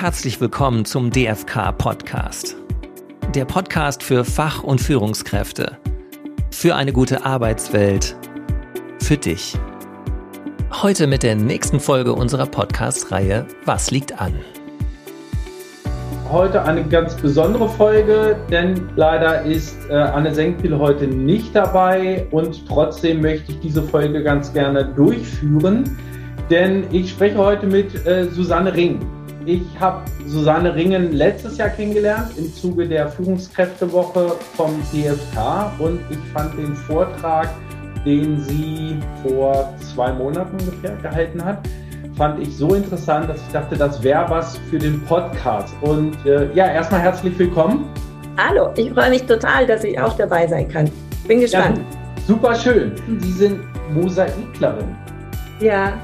Herzlich willkommen zum DFK Podcast. Der Podcast für Fach- und Führungskräfte. Für eine gute Arbeitswelt. Für dich. Heute mit der nächsten Folge unserer Podcast-Reihe Was liegt an? Heute eine ganz besondere Folge, denn leider ist äh, Anne Senkpil heute nicht dabei und trotzdem möchte ich diese Folge ganz gerne durchführen, denn ich spreche heute mit äh, Susanne Ring. Ich habe Susanne Ringen letztes Jahr kennengelernt im Zuge der Führungskräftewoche vom DFK und ich fand den Vortrag, den sie vor zwei Monaten ungefähr gehalten hat, fand ich so interessant, dass ich dachte, das wäre was für den Podcast. Und äh, ja, erstmal herzlich willkommen. Hallo, ich freue mich total, dass ich auch dabei sein kann. Bin gespannt. Ja, super schön. Sie sind Mosaiklerin. Ja,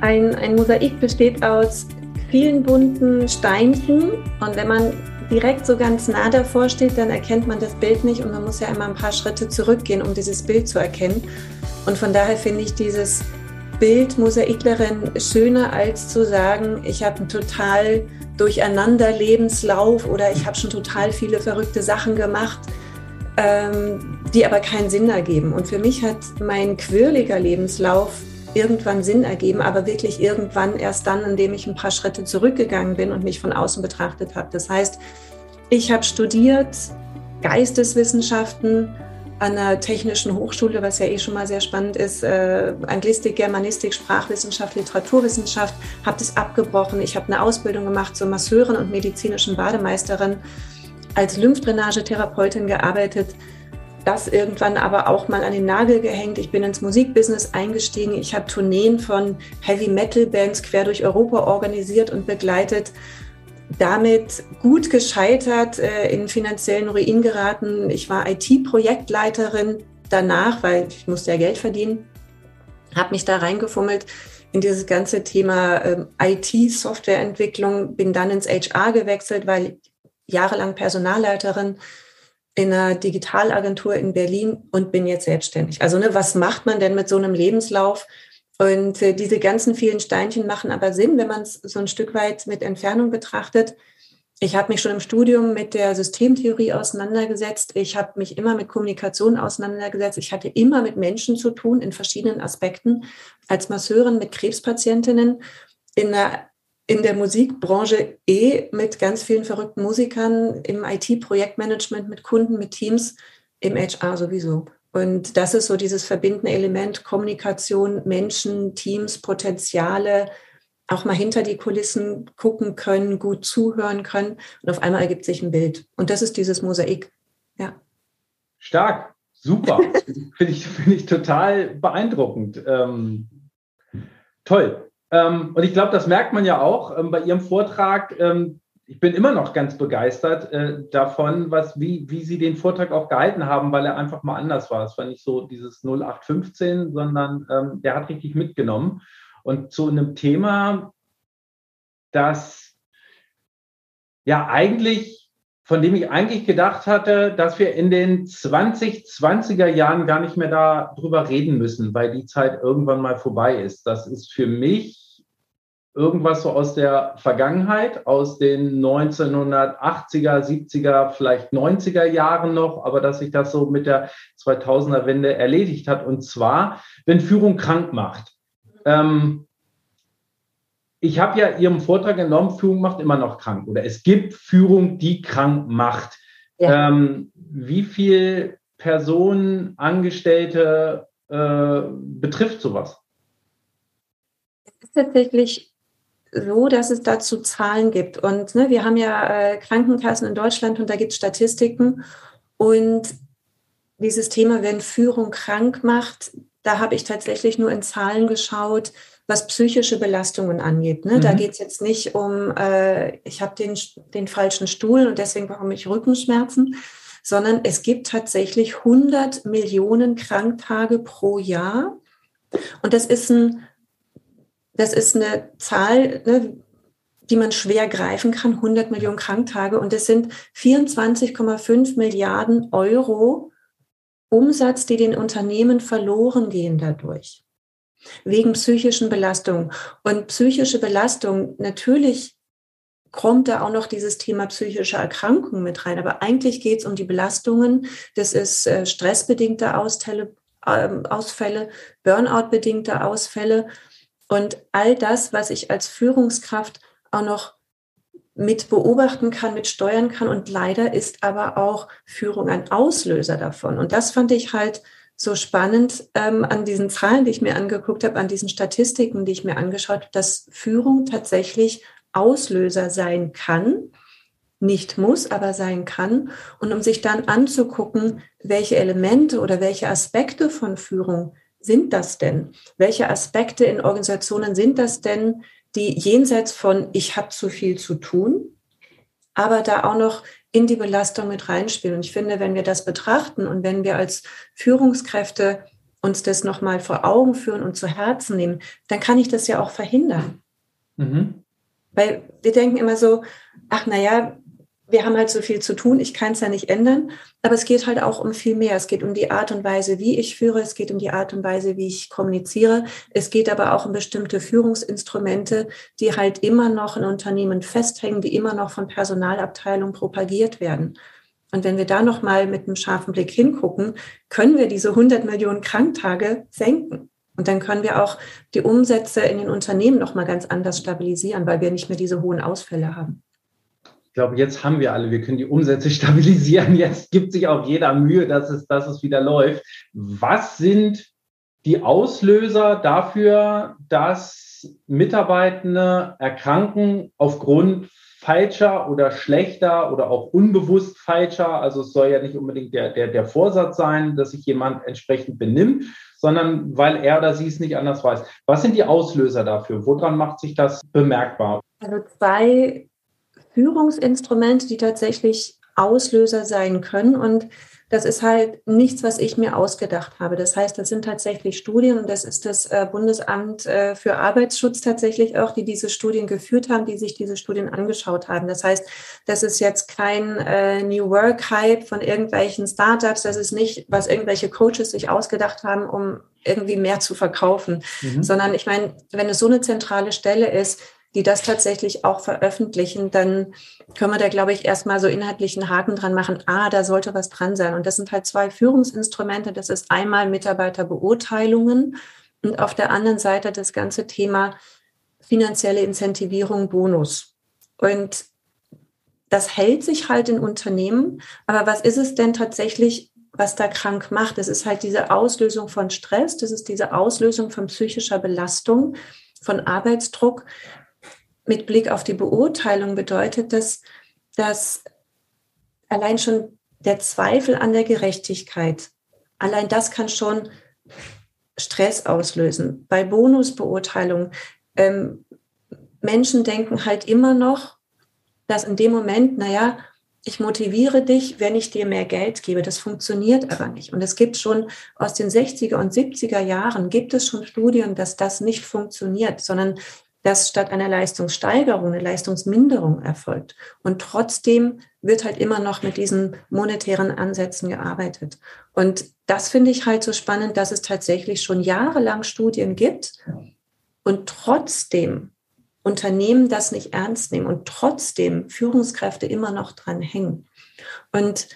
ein, ein Mosaik besteht aus vielen bunten Steinchen und wenn man direkt so ganz nah davor steht, dann erkennt man das Bild nicht und man muss ja immer ein paar Schritte zurückgehen, um dieses Bild zu erkennen. Und von daher finde ich dieses Bild Mosaiklerin schöner als zu sagen, ich habe einen total durcheinander Lebenslauf oder ich habe schon total viele verrückte Sachen gemacht, ähm, die aber keinen Sinn ergeben. Und für mich hat mein quirliger Lebenslauf irgendwann Sinn ergeben, aber wirklich irgendwann erst dann, indem ich ein paar Schritte zurückgegangen bin und mich von außen betrachtet habe. Das heißt, ich habe studiert Geisteswissenschaften an einer technischen Hochschule, was ja eh schon mal sehr spannend ist, äh, Anglistik, Germanistik, Sprachwissenschaft, Literaturwissenschaft, habe das abgebrochen. Ich habe eine Ausbildung gemacht zur Masseurin und medizinischen Bademeisterin, als Lymphdrainagetherapeutin gearbeitet, das irgendwann aber auch mal an den Nagel gehängt. Ich bin ins Musikbusiness eingestiegen. Ich habe Tourneen von Heavy Metal Bands quer durch Europa organisiert und begleitet. Damit gut gescheitert, äh, in finanziellen Ruin geraten. Ich war IT-Projektleiterin danach, weil ich musste ja Geld verdienen, habe mich da reingefummelt in dieses ganze Thema ähm, IT-Softwareentwicklung, bin dann ins HR gewechselt, weil jahrelang Personalleiterin in einer Digitalagentur in Berlin und bin jetzt selbstständig. Also ne, was macht man denn mit so einem Lebenslauf? Und äh, diese ganzen vielen Steinchen machen aber Sinn, wenn man es so ein Stück weit mit Entfernung betrachtet. Ich habe mich schon im Studium mit der Systemtheorie auseinandergesetzt. Ich habe mich immer mit Kommunikation auseinandergesetzt. Ich hatte immer mit Menschen zu tun in verschiedenen Aspekten. Als Masseurin mit Krebspatientinnen in einer in der Musikbranche eh mit ganz vielen verrückten Musikern, im IT-Projektmanagement mit Kunden, mit Teams, im HR sowieso. Und das ist so dieses verbindende Element Kommunikation, Menschen, Teams, Potenziale, auch mal hinter die Kulissen gucken können, gut zuhören können. Und auf einmal ergibt sich ein Bild. Und das ist dieses Mosaik. Ja. Stark, super. Finde ich, find ich total beeindruckend. Ähm, toll. Ähm, und ich glaube, das merkt man ja auch ähm, bei Ihrem Vortrag. Ähm, ich bin immer noch ganz begeistert äh, davon, was, wie, wie Sie den Vortrag auch gehalten haben, weil er einfach mal anders war. Es war nicht so dieses 0815, sondern der hat richtig mitgenommen. Und zu einem Thema, das ja eigentlich, von dem ich eigentlich gedacht hatte, dass wir in den 2020er Jahren gar nicht mehr darüber reden müssen, weil die Zeit irgendwann mal vorbei ist. Das ist für mich irgendwas so aus der Vergangenheit, aus den 1980er, 70er, vielleicht 90er Jahren noch, aber dass sich das so mit der 2000er Wende erledigt hat. Und zwar, wenn Führung krank macht. Ähm, ich habe ja Ihrem Vortrag genommen, Führung macht immer noch krank oder es gibt Führung, die krank macht. Ja. Ähm, wie viel Personen, Angestellte äh, betrifft sowas? Es ist tatsächlich so, dass es dazu Zahlen gibt. Und ne, wir haben ja äh, Krankenkassen in Deutschland und da gibt es Statistiken. Und dieses Thema, wenn Führung krank macht, da habe ich tatsächlich nur in Zahlen geschaut, was psychische Belastungen angeht. Ne? Mhm. Da geht es jetzt nicht um, äh, ich habe den, den falschen Stuhl und deswegen bekomme ich Rückenschmerzen, sondern es gibt tatsächlich 100 Millionen Kranktage pro Jahr. Und das ist ein das ist eine Zahl, ne, die man schwer greifen kann, 100 Millionen Kranktage. Und das sind 24,5 Milliarden Euro Umsatz, die den Unternehmen verloren gehen dadurch. Wegen psychischen Belastungen. Und psychische Belastung, natürlich kommt da auch noch dieses Thema psychische Erkrankung mit rein. Aber eigentlich geht es um die Belastungen. Das ist äh, stressbedingte Ausfälle, äh, Ausfälle Burnout-bedingte Ausfälle und all das, was ich als Führungskraft auch noch mit beobachten kann, mit steuern kann. Und leider ist aber auch Führung ein Auslöser davon. Und das fand ich halt so spannend ähm, an diesen Zahlen, die ich mir angeguckt habe, an diesen Statistiken, die ich mir angeschaut habe, dass Führung tatsächlich Auslöser sein kann, nicht muss, aber sein kann. Und um sich dann anzugucken, welche Elemente oder welche Aspekte von Führung sind das denn? Welche Aspekte in Organisationen sind das denn, die jenseits von ich habe zu viel zu tun, aber da auch noch in die Belastung mit reinspielen. Und ich finde, wenn wir das betrachten und wenn wir als Führungskräfte uns das nochmal vor Augen führen und zu Herzen nehmen, dann kann ich das ja auch verhindern. Mhm. Weil wir denken immer so, ach naja, wir haben halt so viel zu tun, ich kann es ja nicht ändern, aber es geht halt auch um viel mehr. Es geht um die Art und Weise, wie ich führe, es geht um die Art und Weise, wie ich kommuniziere, es geht aber auch um bestimmte Führungsinstrumente, die halt immer noch in Unternehmen festhängen, die immer noch von Personalabteilungen propagiert werden. Und wenn wir da nochmal mit einem scharfen Blick hingucken, können wir diese 100 Millionen Kranktage senken. Und dann können wir auch die Umsätze in den Unternehmen nochmal ganz anders stabilisieren, weil wir nicht mehr diese hohen Ausfälle haben. Ich glaube, jetzt haben wir alle, wir können die Umsätze stabilisieren. Jetzt gibt sich auch jeder Mühe, dass es, dass es wieder läuft. Was sind die Auslöser dafür, dass Mitarbeitende erkranken aufgrund falscher oder schlechter oder auch unbewusst falscher, also es soll ja nicht unbedingt der, der, der Vorsatz sein, dass sich jemand entsprechend benimmt, sondern weil er oder sie es nicht anders weiß. Was sind die Auslöser dafür? Woran macht sich das bemerkbar? Also zwei Führungsinstrumente, die tatsächlich Auslöser sein können. Und das ist halt nichts, was ich mir ausgedacht habe. Das heißt, das sind tatsächlich Studien und das ist das äh, Bundesamt äh, für Arbeitsschutz tatsächlich auch, die diese Studien geführt haben, die sich diese Studien angeschaut haben. Das heißt, das ist jetzt kein äh, New Work Hype von irgendwelchen Startups. Das ist nicht, was irgendwelche Coaches sich ausgedacht haben, um irgendwie mehr zu verkaufen, mhm. sondern ich meine, wenn es so eine zentrale Stelle ist, die das tatsächlich auch veröffentlichen, dann können wir da, glaube ich, erstmal so inhaltlichen Haken dran machen. Ah, da sollte was dran sein. Und das sind halt zwei Führungsinstrumente. Das ist einmal Mitarbeiterbeurteilungen und auf der anderen Seite das ganze Thema finanzielle Incentivierung, Bonus. Und das hält sich halt in Unternehmen. Aber was ist es denn tatsächlich, was da krank macht? Das ist halt diese Auslösung von Stress. Das ist diese Auslösung von psychischer Belastung, von Arbeitsdruck mit Blick auf die Beurteilung bedeutet das, dass allein schon der Zweifel an der Gerechtigkeit, allein das kann schon Stress auslösen. Bei Bonusbeurteilung, ähm, Menschen denken halt immer noch, dass in dem Moment, naja, ich motiviere dich, wenn ich dir mehr Geld gebe. Das funktioniert aber nicht. Und es gibt schon aus den 60er und 70er Jahren, gibt es schon Studien, dass das nicht funktioniert, sondern dass statt einer Leistungssteigerung eine Leistungsminderung erfolgt. Und trotzdem wird halt immer noch mit diesen monetären Ansätzen gearbeitet. Und das finde ich halt so spannend, dass es tatsächlich schon jahrelang Studien gibt und trotzdem Unternehmen das nicht ernst nehmen und trotzdem Führungskräfte immer noch dran hängen. Und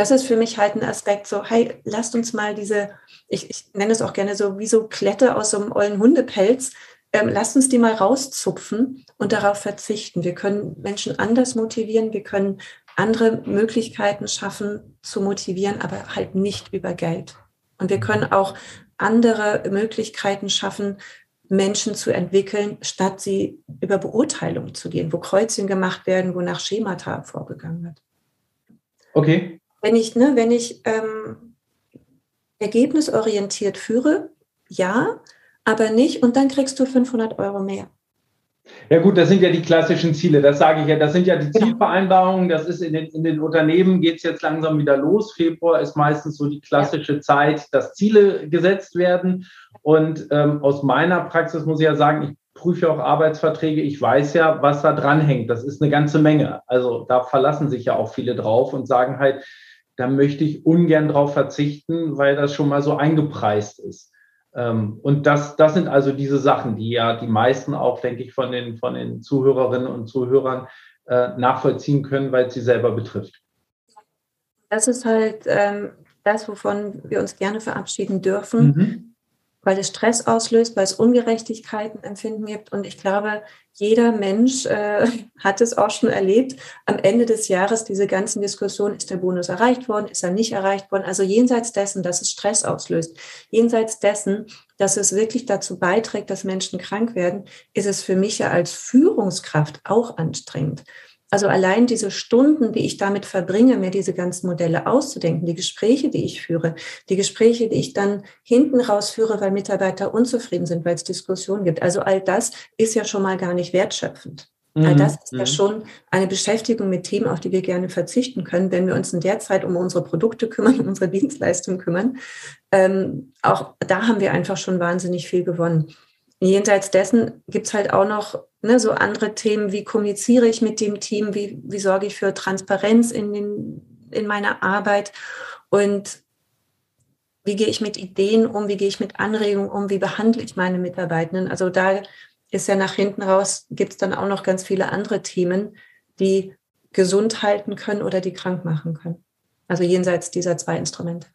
das ist für mich halt ein Aspekt so, hey, lasst uns mal diese, ich, ich nenne es auch gerne so, wie so Klette aus so einem ollen Hundepelz, ähm, lasst uns die mal rauszupfen und darauf verzichten. Wir können Menschen anders motivieren, wir können andere Möglichkeiten schaffen zu motivieren, aber halt nicht über Geld. Und wir können auch andere Möglichkeiten schaffen, Menschen zu entwickeln, statt sie über Beurteilung zu gehen, wo Kreuzchen gemacht werden, wo nach Schemata vorgegangen wird. Okay. Wenn ich, ne, wenn ich ähm, ergebnisorientiert führe, ja, aber nicht und dann kriegst du 500 Euro mehr. Ja gut, das sind ja die klassischen Ziele, das sage ich ja, das sind ja die Zielvereinbarungen, das ist in den, in den Unternehmen, geht es jetzt langsam wieder los. Februar ist meistens so die klassische ja. Zeit, dass Ziele gesetzt werden. Und ähm, aus meiner Praxis muss ich ja sagen, ich prüfe auch Arbeitsverträge. Ich weiß ja, was da dran hängt. Das ist eine ganze Menge. Also da verlassen sich ja auch viele drauf und sagen halt, da möchte ich ungern drauf verzichten, weil das schon mal so eingepreist ist. Ähm, und das, das sind also diese Sachen, die ja die meisten auch, denke ich, von den, von den Zuhörerinnen und Zuhörern äh, nachvollziehen können, weil es sie selber betrifft. Das ist halt ähm, das, wovon wir uns gerne verabschieden dürfen. Mhm weil es Stress auslöst, weil es Ungerechtigkeiten empfinden gibt. Und ich glaube, jeder Mensch äh, hat es auch schon erlebt. Am Ende des Jahres diese ganzen Diskussionen, ist der Bonus erreicht worden, ist er nicht erreicht worden? Also jenseits dessen, dass es Stress auslöst, jenseits dessen, dass es wirklich dazu beiträgt, dass Menschen krank werden, ist es für mich ja als Führungskraft auch anstrengend. Also allein diese Stunden, die ich damit verbringe, mir diese ganzen Modelle auszudenken, die Gespräche, die ich führe, die Gespräche, die ich dann hinten rausführe, weil Mitarbeiter unzufrieden sind, weil es Diskussionen gibt. Also all das ist ja schon mal gar nicht wertschöpfend. Mhm. All das ist ja mhm. schon eine Beschäftigung mit Themen, auf die wir gerne verzichten können, wenn wir uns in der Zeit um unsere Produkte kümmern, um unsere Dienstleistungen kümmern. Ähm, auch da haben wir einfach schon wahnsinnig viel gewonnen. Jenseits dessen gibt es halt auch noch Ne, so andere Themen, wie kommuniziere ich mit dem Team, wie, wie sorge ich für Transparenz in, den, in meiner Arbeit und wie gehe ich mit Ideen um, wie gehe ich mit Anregungen um, wie behandle ich meine Mitarbeitenden. Also da ist ja nach hinten raus, gibt es dann auch noch ganz viele andere Themen, die gesund halten können oder die krank machen können. Also jenseits dieser zwei Instrumente.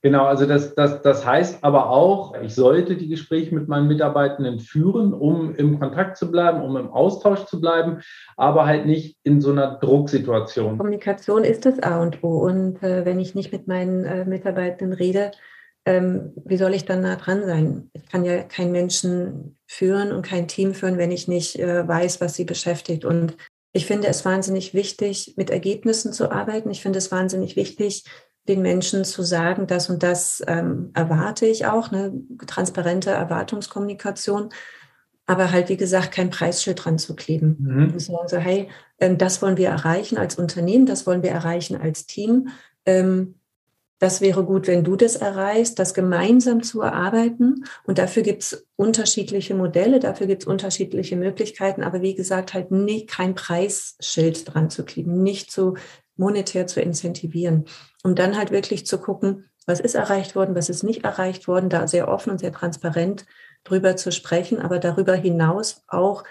Genau, also das, das, das heißt aber auch, ich sollte die Gespräche mit meinen Mitarbeitenden führen, um im Kontakt zu bleiben, um im Austausch zu bleiben, aber halt nicht in so einer Drucksituation. Kommunikation ist das A und O. Und äh, wenn ich nicht mit meinen äh, Mitarbeitenden rede, ähm, wie soll ich dann nah dran sein? Ich kann ja keinen Menschen führen und kein Team führen, wenn ich nicht äh, weiß, was sie beschäftigt. Und ich finde es wahnsinnig wichtig, mit Ergebnissen zu arbeiten. Ich finde es wahnsinnig wichtig, den Menschen zu sagen, das und das ähm, erwarte ich auch, eine transparente Erwartungskommunikation, aber halt, wie gesagt, kein Preisschild dran zu kleben. Mhm. Und sagen so, hey, ähm, das wollen wir erreichen als Unternehmen, das wollen wir erreichen als Team. Ähm, das wäre gut, wenn du das erreichst, das gemeinsam zu erarbeiten. Und dafür gibt es unterschiedliche Modelle, dafür gibt es unterschiedliche Möglichkeiten, aber wie gesagt, halt nicht kein Preisschild dran zu kleben, nicht so monetär zu incentivieren um dann halt wirklich zu gucken, was ist erreicht worden, was ist nicht erreicht worden, da sehr offen und sehr transparent drüber zu sprechen, aber darüber hinaus auch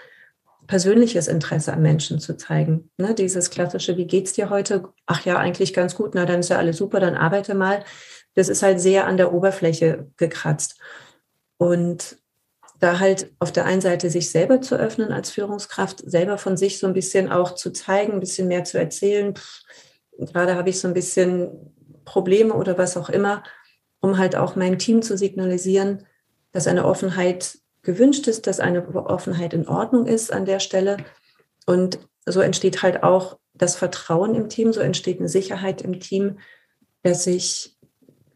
persönliches Interesse an Menschen zu zeigen. Ne, dieses klassische, wie geht's dir heute? Ach ja, eigentlich ganz gut, na dann ist ja alles super, dann arbeite mal. Das ist halt sehr an der Oberfläche gekratzt. Und da halt auf der einen Seite sich selber zu öffnen als Führungskraft, selber von sich so ein bisschen auch zu zeigen, ein bisschen mehr zu erzählen. Pff, gerade habe ich so ein bisschen Probleme oder was auch immer, um halt auch meinem Team zu signalisieren, dass eine Offenheit gewünscht ist, dass eine Offenheit in Ordnung ist an der Stelle. Und so entsteht halt auch das Vertrauen im Team, so entsteht eine Sicherheit im Team, dass ich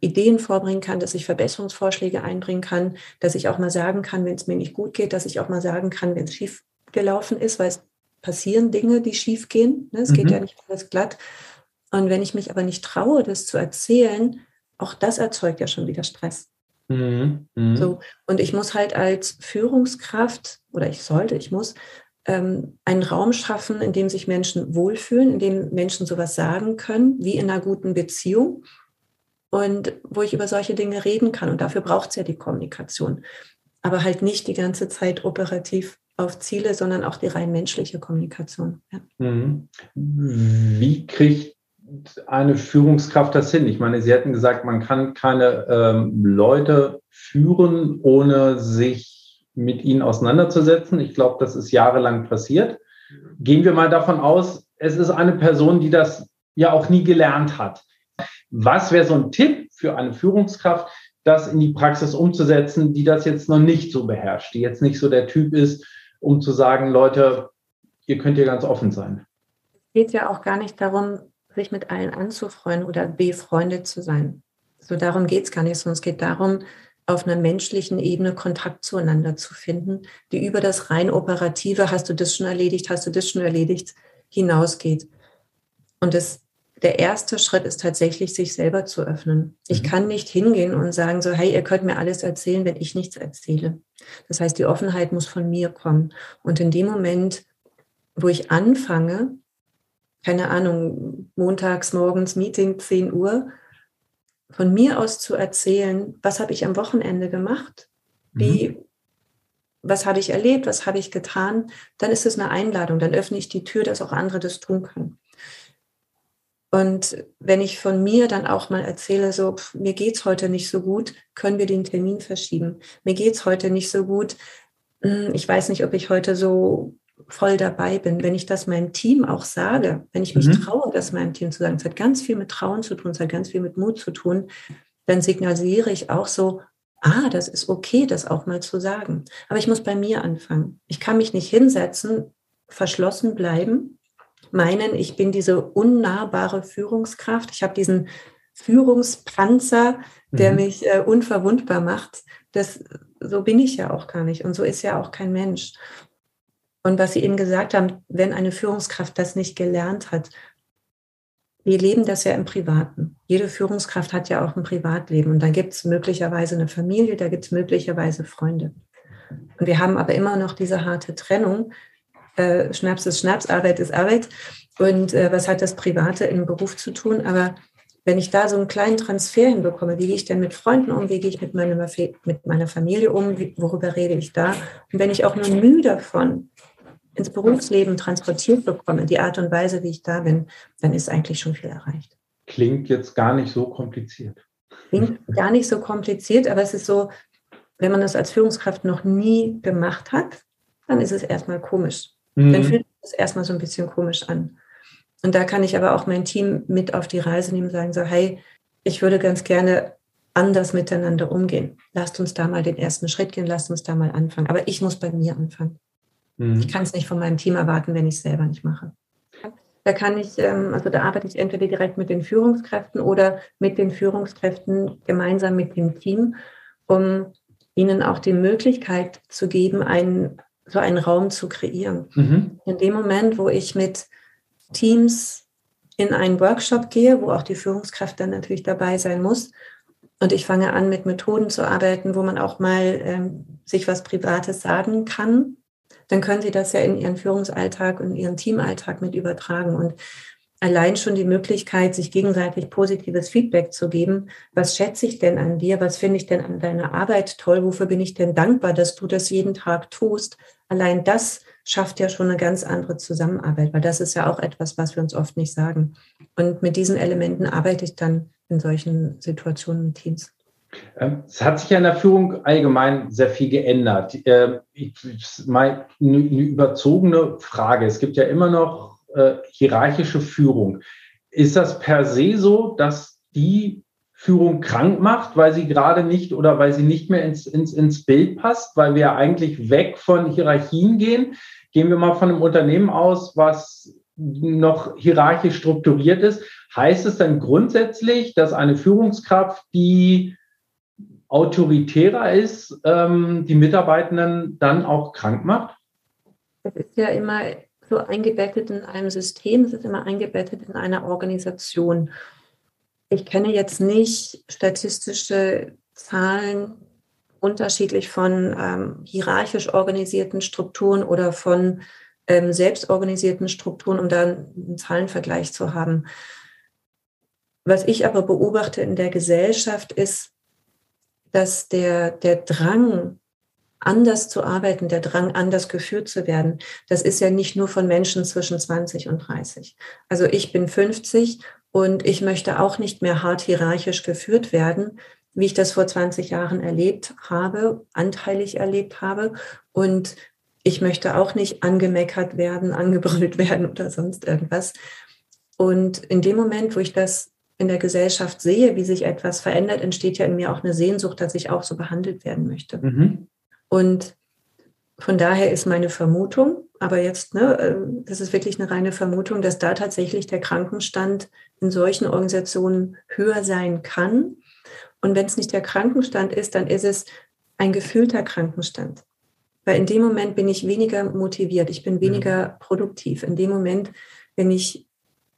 Ideen vorbringen kann, dass ich Verbesserungsvorschläge einbringen kann, dass ich auch mal sagen kann, wenn es mir nicht gut geht, dass ich auch mal sagen kann, wenn es schief gelaufen ist, weil es passieren Dinge, die schief gehen. Ne? Es mhm. geht ja nicht alles glatt. Und wenn ich mich aber nicht traue, das zu erzählen, auch das erzeugt ja schon wieder Stress. Mhm. Mhm. So, und ich muss halt als Führungskraft, oder ich sollte, ich muss ähm, einen Raum schaffen, in dem sich Menschen wohlfühlen, in dem Menschen sowas sagen können, wie in einer guten Beziehung und wo ich über solche Dinge reden kann. Und dafür braucht es ja die Kommunikation. Aber halt nicht die ganze Zeit operativ auf Ziele, sondern auch die rein menschliche Kommunikation. Ja. Mhm. Wie kriegt eine Führungskraft das hin? Ich meine, Sie hätten gesagt, man kann keine ähm, Leute führen, ohne sich mit ihnen auseinanderzusetzen. Ich glaube, das ist jahrelang passiert. Gehen wir mal davon aus, es ist eine Person, die das ja auch nie gelernt hat. Was wäre so ein Tipp für eine Führungskraft, das in die Praxis umzusetzen, die das jetzt noch nicht so beherrscht, die jetzt nicht so der Typ ist, um zu sagen, Leute, ihr könnt hier ganz offen sein? Es geht ja auch gar nicht darum, sich mit allen anzufreuen oder befreundet zu sein. So darum geht es gar nicht, sondern es geht darum, auf einer menschlichen Ebene Kontakt zueinander zu finden, die über das rein operative, hast du das schon erledigt, hast du das schon erledigt, hinausgeht. Und das, der erste Schritt ist tatsächlich, sich selber zu öffnen. Ich mhm. kann nicht hingehen und sagen so, hey, ihr könnt mir alles erzählen, wenn ich nichts erzähle. Das heißt, die Offenheit muss von mir kommen. Und in dem Moment, wo ich anfange, keine Ahnung, montags morgens Meeting 10 Uhr, von mir aus zu erzählen, was habe ich am Wochenende gemacht, wie, mhm. was habe ich erlebt, was habe ich getan, dann ist es eine Einladung, dann öffne ich die Tür, dass auch andere das tun können. Und wenn ich von mir dann auch mal erzähle, so, pff, mir geht's heute nicht so gut, können wir den Termin verschieben. Mir geht's heute nicht so gut. Hm, ich weiß nicht, ob ich heute so voll dabei bin. Wenn ich das meinem Team auch sage, wenn ich mich mhm. traue, das meinem Team zu sagen, es hat ganz viel mit Trauen zu tun, es hat ganz viel mit Mut zu tun, dann signalisiere ich auch so, ah, das ist okay, das auch mal zu sagen. Aber ich muss bei mir anfangen. Ich kann mich nicht hinsetzen, verschlossen bleiben meinen, ich bin diese unnahbare Führungskraft. Ich habe diesen Führungspanzer, der mhm. mich äh, unverwundbar macht. Das, so bin ich ja auch gar nicht. Und so ist ja auch kein Mensch. Und was Sie eben gesagt haben, wenn eine Führungskraft das nicht gelernt hat, wir leben das ja im Privaten. Jede Führungskraft hat ja auch ein Privatleben. Und dann gibt es möglicherweise eine Familie, da gibt es möglicherweise Freunde. Und wir haben aber immer noch diese harte Trennung, äh, Schnaps ist Schnaps, Arbeit ist Arbeit. Und äh, was hat das Private im Beruf zu tun? Aber wenn ich da so einen kleinen Transfer hinbekomme, wie gehe ich denn mit Freunden um, wie gehe ich mit meiner, mit meiner Familie um, wie, worüber rede ich da? Und wenn ich auch nur Mühe davon ins Berufsleben transportiert bekomme, die Art und Weise, wie ich da bin, dann ist eigentlich schon viel erreicht. Klingt jetzt gar nicht so kompliziert. Klingt gar nicht so kompliziert, aber es ist so, wenn man das als Führungskraft noch nie gemacht hat, dann ist es erstmal komisch. Mhm. Dann fühlt es erstmal so ein bisschen komisch an. Und da kann ich aber auch mein Team mit auf die Reise nehmen und sagen so, hey, ich würde ganz gerne anders miteinander umgehen. Lasst uns da mal den ersten Schritt gehen, lasst uns da mal anfangen. Aber ich muss bei mir anfangen. Mhm. Ich kann es nicht von meinem Team erwarten, wenn ich es selber nicht mache. Da kann ich, ähm, also da arbeite ich entweder direkt mit den Führungskräften oder mit den Führungskräften gemeinsam mit dem Team, um ihnen auch die Möglichkeit zu geben, einen so einen Raum zu kreieren. Mhm. In dem Moment, wo ich mit Teams in einen Workshop gehe, wo auch die Führungskraft dann natürlich dabei sein muss, und ich fange an, mit Methoden zu arbeiten, wo man auch mal ähm, sich was Privates sagen kann, dann können Sie das ja in Ihren Führungsalltag und Ihren Teamalltag mit übertragen. Und allein schon die Möglichkeit, sich gegenseitig positives Feedback zu geben. Was schätze ich denn an dir? Was finde ich denn an deiner Arbeit toll? Wofür bin ich denn dankbar, dass du das jeden Tag tust? Allein das schafft ja schon eine ganz andere Zusammenarbeit, weil das ist ja auch etwas, was wir uns oft nicht sagen. Und mit diesen Elementen arbeite ich dann in solchen Situationen mit Teams. Ähm, es hat sich ja in der Führung allgemein sehr viel geändert. Ähm, eine überzogene Frage. Es gibt ja immer noch äh, hierarchische Führung. Ist das per se so, dass die Führung krank macht, weil sie gerade nicht oder weil sie nicht mehr ins, ins, ins Bild passt, weil wir eigentlich weg von Hierarchien gehen? Gehen wir mal von einem Unternehmen aus, was noch hierarchisch strukturiert ist. Heißt es dann grundsätzlich, dass eine Führungskraft, die autoritärer ist, ähm, die Mitarbeitenden dann auch krank macht? Das ist ja immer so eingebettet in einem System, es ist immer eingebettet in einer Organisation. Ich kenne jetzt nicht statistische Zahlen unterschiedlich von ähm, hierarchisch organisierten Strukturen oder von ähm, selbstorganisierten Strukturen, um da einen Zahlenvergleich zu haben. Was ich aber beobachte in der Gesellschaft ist, dass der, der Drang anders zu arbeiten, der Drang, anders geführt zu werden, das ist ja nicht nur von Menschen zwischen 20 und 30. Also ich bin 50 und ich möchte auch nicht mehr hart hierarchisch geführt werden, wie ich das vor 20 Jahren erlebt habe, anteilig erlebt habe. Und ich möchte auch nicht angemeckert werden, angebrüllt werden oder sonst irgendwas. Und in dem Moment, wo ich das in der Gesellschaft sehe, wie sich etwas verändert, entsteht ja in mir auch eine Sehnsucht, dass ich auch so behandelt werden möchte. Mhm. Und von daher ist meine Vermutung, aber jetzt, ne, äh, das ist wirklich eine reine Vermutung, dass da tatsächlich der Krankenstand in solchen Organisationen höher sein kann. Und wenn es nicht der Krankenstand ist, dann ist es ein gefühlter Krankenstand. Weil in dem Moment bin ich weniger motiviert, ich bin weniger produktiv. In dem Moment, wenn ich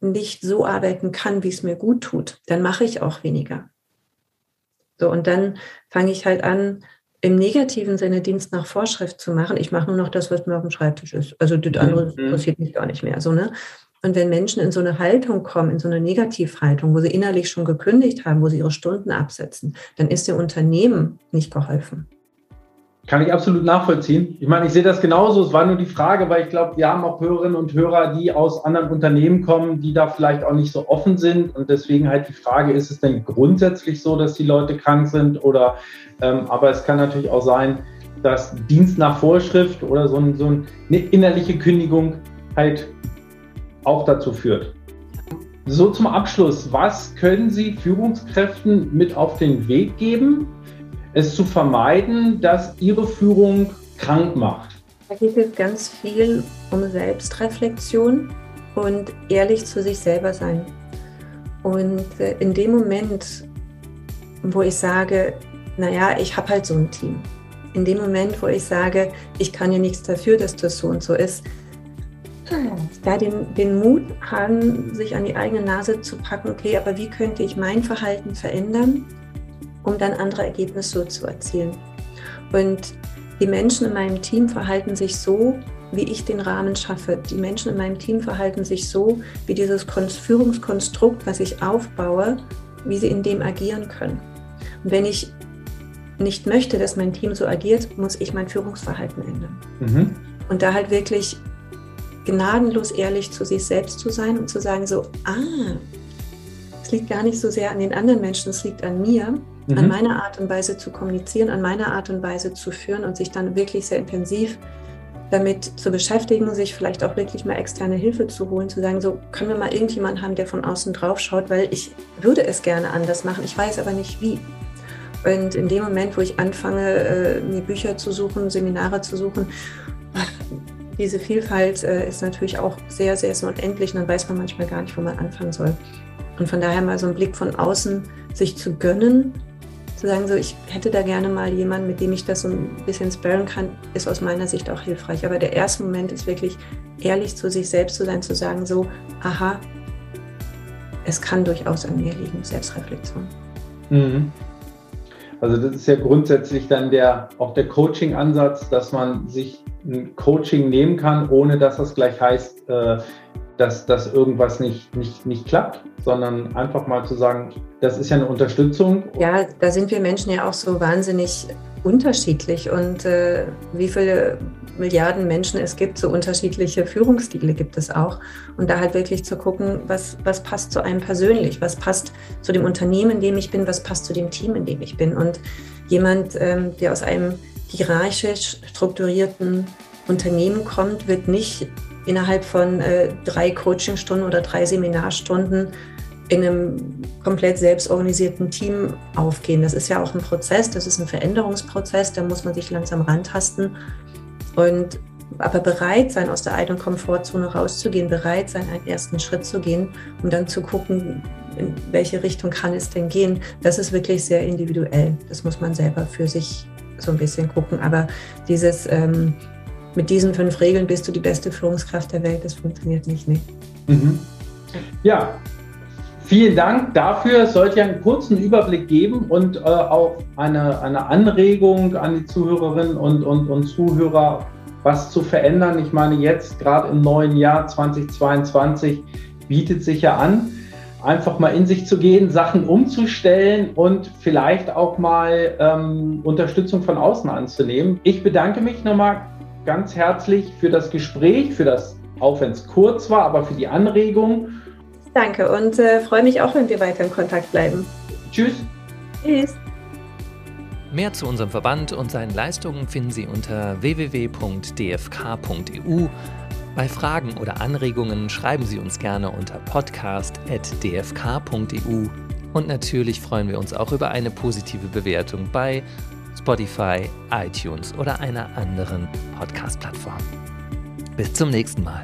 nicht so arbeiten kann, wie es mir gut tut, dann mache ich auch weniger. So, und dann fange ich halt an, im negativen Sinne Dienst nach Vorschrift zu machen. Ich mache nur noch das, was mir auf dem Schreibtisch ist. Also das andere mhm. interessiert mich gar nicht mehr. So, ne? Und wenn Menschen in so eine Haltung kommen, in so eine Negativhaltung, wo sie innerlich schon gekündigt haben, wo sie ihre Stunden absetzen, dann ist dem Unternehmen nicht geholfen. Kann ich absolut nachvollziehen. Ich meine, ich sehe das genauso. Es war nur die Frage, weil ich glaube, wir haben auch Hörerinnen und Hörer, die aus anderen Unternehmen kommen, die da vielleicht auch nicht so offen sind. Und deswegen halt die Frage, ist es denn grundsätzlich so, dass die Leute krank sind? Oder, ähm, aber es kann natürlich auch sein, dass Dienst nach Vorschrift oder so, ein, so eine innerliche Kündigung halt auch dazu führt. So zum Abschluss, was können Sie Führungskräften mit auf den Weg geben, es zu vermeiden, dass ihre Führung krank macht? Da geht es ganz viel um Selbstreflexion und ehrlich zu sich selber sein. Und äh, in dem Moment, wo ich sage, naja, ich habe halt so ein Team. In dem Moment, wo ich sage, ich kann ja nichts dafür, dass das so und so ist, da den, den Mut haben, sich an die eigene Nase zu packen, okay, aber wie könnte ich mein Verhalten verändern, um dann andere Ergebnisse so zu erzielen. Und die Menschen in meinem Team verhalten sich so, wie ich den Rahmen schaffe. Die Menschen in meinem Team verhalten sich so, wie dieses Führungskonstrukt, was ich aufbaue, wie sie in dem agieren können. Und wenn ich nicht möchte, dass mein Team so agiert, muss ich mein Führungsverhalten ändern. Mhm. Und da halt wirklich gnadenlos ehrlich zu sich selbst zu sein und zu sagen so, ah, es liegt gar nicht so sehr an den anderen Menschen, es liegt an mir mhm. an meiner Art und Weise zu kommunizieren, an meiner Art und Weise zu führen und sich dann wirklich sehr intensiv damit zu beschäftigen, sich vielleicht auch wirklich mal externe Hilfe zu holen, zu sagen, so können wir mal irgendjemanden haben, der von außen drauf schaut, weil ich würde es gerne anders machen, ich weiß aber nicht wie. Und in dem Moment, wo ich anfange, äh, mir Bücher zu suchen, Seminare zu suchen, diese Vielfalt äh, ist natürlich auch sehr, sehr so unendlich und dann weiß man manchmal gar nicht, wo man anfangen soll. Und von daher mal so einen Blick von außen sich zu gönnen zu sagen, so ich hätte da gerne mal jemanden, mit dem ich das so ein bisschen sparen kann, ist aus meiner Sicht auch hilfreich. Aber der erste Moment ist wirklich ehrlich zu sich selbst zu sein, zu sagen, so, aha, es kann durchaus an mir liegen, Selbstreflexion. Mhm. Also das ist ja grundsätzlich dann der auch der Coaching-Ansatz, dass man sich ein Coaching nehmen kann, ohne dass das gleich heißt, äh, dass, dass irgendwas nicht, nicht, nicht klappt, sondern einfach mal zu sagen, das ist ja eine Unterstützung. Ja, da sind wir Menschen ja auch so wahnsinnig unterschiedlich und äh, wie viele Milliarden Menschen es gibt, so unterschiedliche Führungsstile gibt es auch. Und da halt wirklich zu gucken, was, was passt zu einem persönlich, was passt zu dem Unternehmen, in dem ich bin, was passt zu dem Team, in dem ich bin. Und jemand, ähm, der aus einem hierarchisch strukturierten Unternehmen kommt, wird nicht innerhalb von äh, drei Coachingstunden oder drei Seminarstunden in einem komplett selbstorganisierten Team aufgehen. Das ist ja auch ein Prozess, das ist ein Veränderungsprozess, da muss man sich langsam rantasten und aber bereit sein, aus der eigenen Komfortzone rauszugehen, bereit sein, einen ersten Schritt zu gehen und dann zu gucken, in welche Richtung kann es denn gehen. Das ist wirklich sehr individuell. Das muss man selber für sich so ein bisschen gucken. Aber dieses ähm, mit diesen fünf Regeln bist du die beste Führungskraft der Welt. Das funktioniert nicht. Nee. Mhm. Ja, vielen Dank dafür. Es sollte ja einen kurzen Überblick geben und äh, auch eine, eine Anregung an die Zuhörerinnen und, und, und Zuhörer, was zu verändern. Ich meine, jetzt gerade im neuen Jahr 2022 bietet sich ja an, einfach mal in sich zu gehen, Sachen umzustellen und vielleicht auch mal ähm, Unterstützung von außen anzunehmen. Ich bedanke mich nochmal ganz herzlich für das Gespräch, für das, auch wenn es kurz war, aber für die Anregung. Danke und äh, freue mich auch, wenn wir weiter in Kontakt bleiben. Tschüss. Tschüss. Mehr zu unserem Verband und seinen Leistungen finden Sie unter www.dfk.eu. Bei Fragen oder Anregungen schreiben Sie uns gerne unter podcast.dfk.eu. Und natürlich freuen wir uns auch über eine positive Bewertung bei Spotify, iTunes oder einer anderen Podcast-Plattform. Bis zum nächsten Mal.